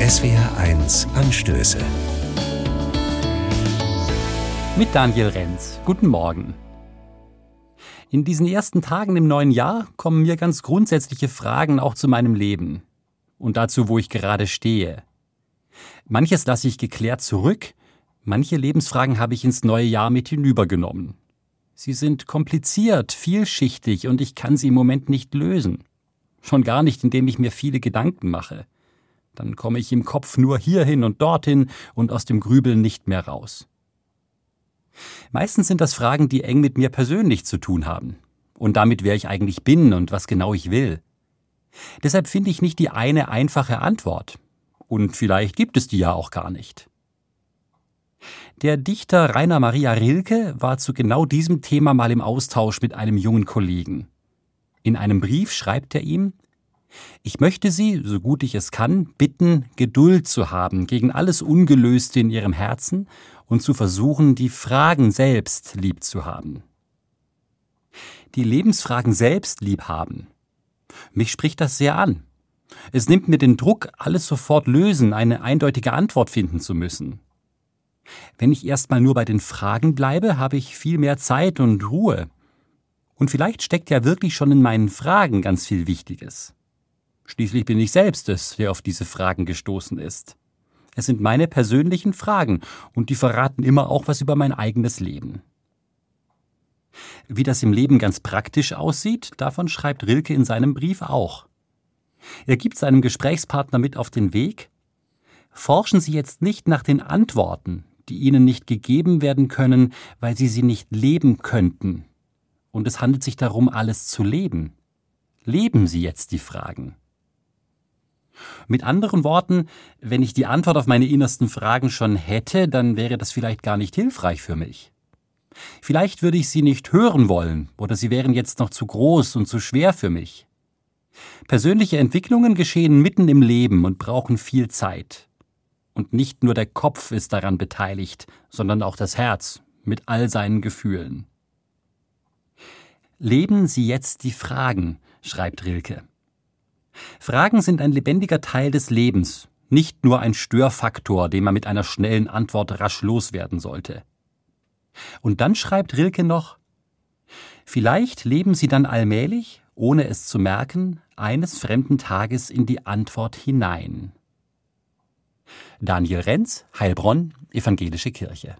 SWR1 Anstöße. Mit Daniel Renz. Guten Morgen. In diesen ersten Tagen im neuen Jahr kommen mir ganz grundsätzliche Fragen auch zu meinem Leben und dazu, wo ich gerade stehe. Manches lasse ich geklärt zurück, manche Lebensfragen habe ich ins neue Jahr mit hinübergenommen. Sie sind kompliziert, vielschichtig und ich kann sie im Moment nicht lösen. Schon gar nicht, indem ich mir viele Gedanken mache. Dann komme ich im Kopf nur hierhin und dorthin und aus dem Grübeln nicht mehr raus. Meistens sind das Fragen, die eng mit mir persönlich zu tun haben und damit, wer ich eigentlich bin und was genau ich will. Deshalb finde ich nicht die eine einfache Antwort. Und vielleicht gibt es die ja auch gar nicht. Der Dichter Rainer Maria Rilke war zu genau diesem Thema mal im Austausch mit einem jungen Kollegen. In einem Brief schreibt er ihm Ich möchte Sie, so gut ich es kann, bitten, Geduld zu haben gegen alles Ungelöste in Ihrem Herzen und zu versuchen, die Fragen selbst lieb zu haben. Die Lebensfragen selbst lieb haben. Mich spricht das sehr an. Es nimmt mir den Druck, alles sofort lösen, eine eindeutige Antwort finden zu müssen. Wenn ich erstmal nur bei den Fragen bleibe, habe ich viel mehr Zeit und Ruhe. Und vielleicht steckt ja wirklich schon in meinen Fragen ganz viel Wichtiges. Schließlich bin ich selbst es, der auf diese Fragen gestoßen ist. Es sind meine persönlichen Fragen und die verraten immer auch was über mein eigenes Leben. Wie das im Leben ganz praktisch aussieht, davon schreibt Rilke in seinem Brief auch. Er gibt seinem Gesprächspartner mit auf den Weg, forschen Sie jetzt nicht nach den Antworten, die ihnen nicht gegeben werden können, weil sie sie nicht leben könnten. Und es handelt sich darum, alles zu leben. Leben Sie jetzt die Fragen. Mit anderen Worten, wenn ich die Antwort auf meine innersten Fragen schon hätte, dann wäre das vielleicht gar nicht hilfreich für mich. Vielleicht würde ich sie nicht hören wollen, oder sie wären jetzt noch zu groß und zu schwer für mich. Persönliche Entwicklungen geschehen mitten im Leben und brauchen viel Zeit. Und nicht nur der Kopf ist daran beteiligt, sondern auch das Herz mit all seinen Gefühlen. Leben Sie jetzt die Fragen, schreibt Rilke. Fragen sind ein lebendiger Teil des Lebens, nicht nur ein Störfaktor, den man mit einer schnellen Antwort rasch loswerden sollte. Und dann schreibt Rilke noch Vielleicht leben Sie dann allmählich, ohne es zu merken, eines fremden Tages in die Antwort hinein. Daniel Renz, Heilbronn, Evangelische Kirche.